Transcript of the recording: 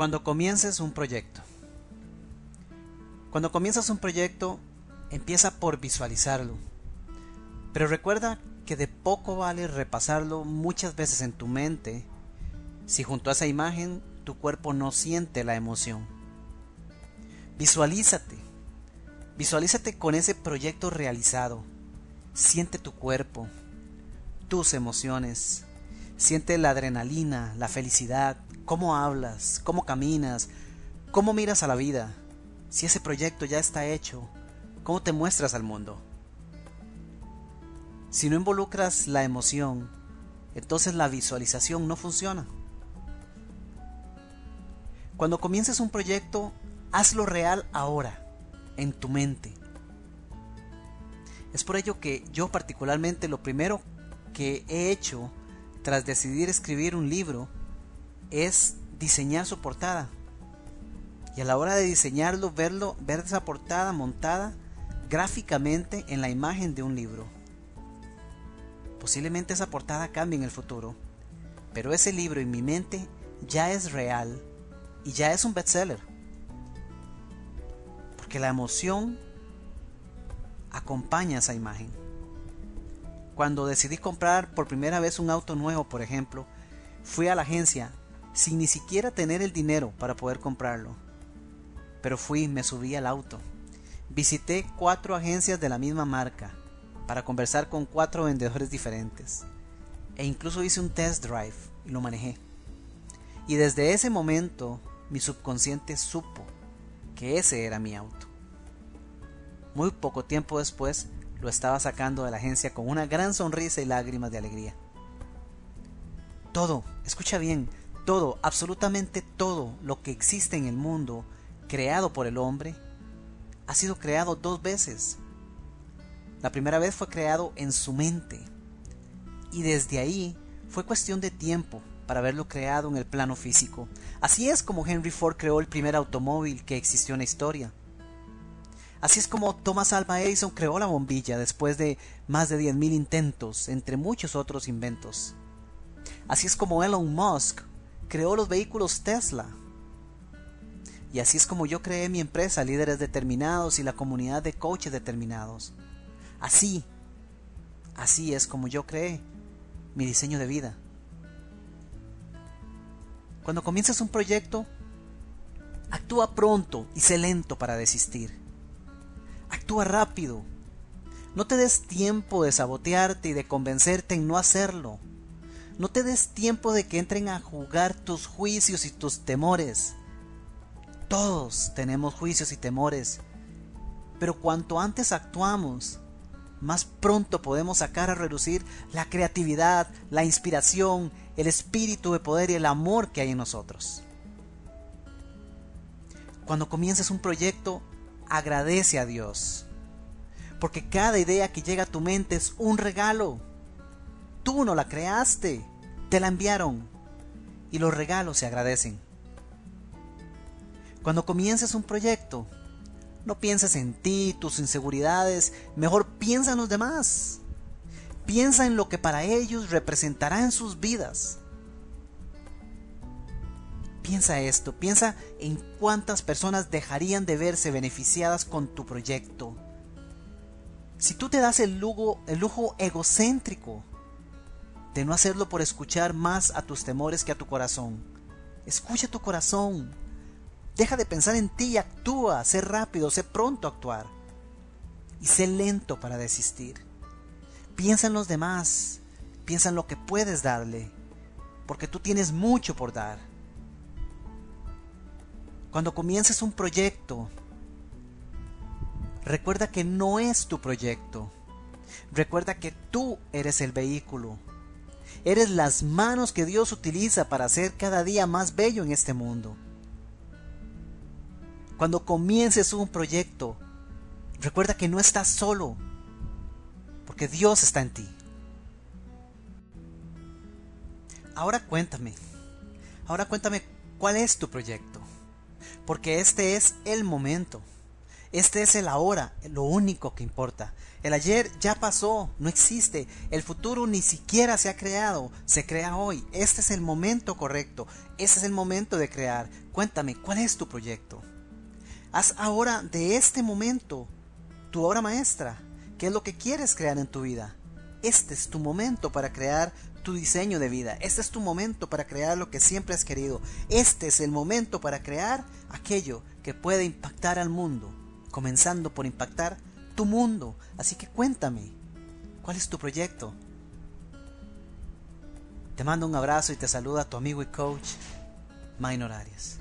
Cuando comiences un proyecto. Cuando comienzas un proyecto, empieza por visualizarlo. Pero recuerda que de poco vale repasarlo muchas veces en tu mente si junto a esa imagen tu cuerpo no siente la emoción. Visualízate. Visualízate con ese proyecto realizado. Siente tu cuerpo, tus emociones. Siente la adrenalina, la felicidad, cómo hablas, cómo caminas, cómo miras a la vida. Si ese proyecto ya está hecho, ¿cómo te muestras al mundo? Si no involucras la emoción, entonces la visualización no funciona. Cuando comiences un proyecto, hazlo real ahora, en tu mente. Es por ello que yo particularmente lo primero que he hecho tras decidir escribir un libro es diseñar su portada. Y a la hora de diseñarlo, verlo, ver esa portada montada gráficamente en la imagen de un libro. Posiblemente esa portada cambie en el futuro, pero ese libro en mi mente ya es real y ya es un bestseller. Porque la emoción acompaña esa imagen. Cuando decidí comprar por primera vez un auto nuevo, por ejemplo, fui a la agencia sin ni siquiera tener el dinero para poder comprarlo. Pero fui, me subí al auto. Visité cuatro agencias de la misma marca para conversar con cuatro vendedores diferentes. E incluso hice un test drive y lo manejé. Y desde ese momento mi subconsciente supo que ese era mi auto. Muy poco tiempo después lo estaba sacando de la agencia con una gran sonrisa y lágrimas de alegría. Todo, escucha bien, todo, absolutamente todo lo que existe en el mundo, creado por el hombre, ha sido creado dos veces. La primera vez fue creado en su mente y desde ahí fue cuestión de tiempo para verlo creado en el plano físico. Así es como Henry Ford creó el primer automóvil que existió en la historia. Así es como Thomas Alva Edison creó la bombilla después de más de 10.000 intentos, entre muchos otros inventos. Así es como Elon Musk creó los vehículos Tesla. Y así es como yo creé mi empresa, líderes determinados y la comunidad de coaches determinados. Así, así es como yo creé mi diseño de vida. Cuando comienzas un proyecto, actúa pronto y sé lento para desistir. Actúa rápido. No te des tiempo de sabotearte y de convencerte en no hacerlo. No te des tiempo de que entren a jugar tus juicios y tus temores. Todos tenemos juicios y temores, pero cuanto antes actuamos, más pronto podemos sacar a relucir la creatividad, la inspiración, el espíritu de poder y el amor que hay en nosotros. Cuando comiences un proyecto, agradece a Dios, porque cada idea que llega a tu mente es un regalo. Tú no la creaste, te la enviaron y los regalos se agradecen. Cuando comiences un proyecto, no pienses en ti, tus inseguridades, mejor piensa en los demás. Piensa en lo que para ellos representará en sus vidas. Piensa esto, piensa en cuántas personas dejarían de verse beneficiadas con tu proyecto. Si tú te das el lujo, el lujo egocéntrico de no hacerlo por escuchar más a tus temores que a tu corazón. Escucha tu corazón. Deja de pensar en ti y actúa. Sé rápido, sé pronto a actuar. Y sé lento para desistir. Piensa en los demás. Piensa en lo que puedes darle. Porque tú tienes mucho por dar. Cuando comiences un proyecto, recuerda que no es tu proyecto. Recuerda que tú eres el vehículo Eres las manos que Dios utiliza para hacer cada día más bello en este mundo. Cuando comiences un proyecto, recuerda que no estás solo, porque Dios está en ti. Ahora cuéntame, ahora cuéntame cuál es tu proyecto, porque este es el momento. Este es el ahora, lo único que importa. El ayer ya pasó, no existe. El futuro ni siquiera se ha creado, se crea hoy. Este es el momento correcto. Este es el momento de crear. Cuéntame, ¿cuál es tu proyecto? Haz ahora de este momento tu obra maestra. ¿Qué es lo que quieres crear en tu vida? Este es tu momento para crear tu diseño de vida. Este es tu momento para crear lo que siempre has querido. Este es el momento para crear aquello que puede impactar al mundo, comenzando por impactar tu mundo. Así que cuéntame, ¿cuál es tu proyecto? Te mando un abrazo y te saluda tu amigo y coach, Minor Arias.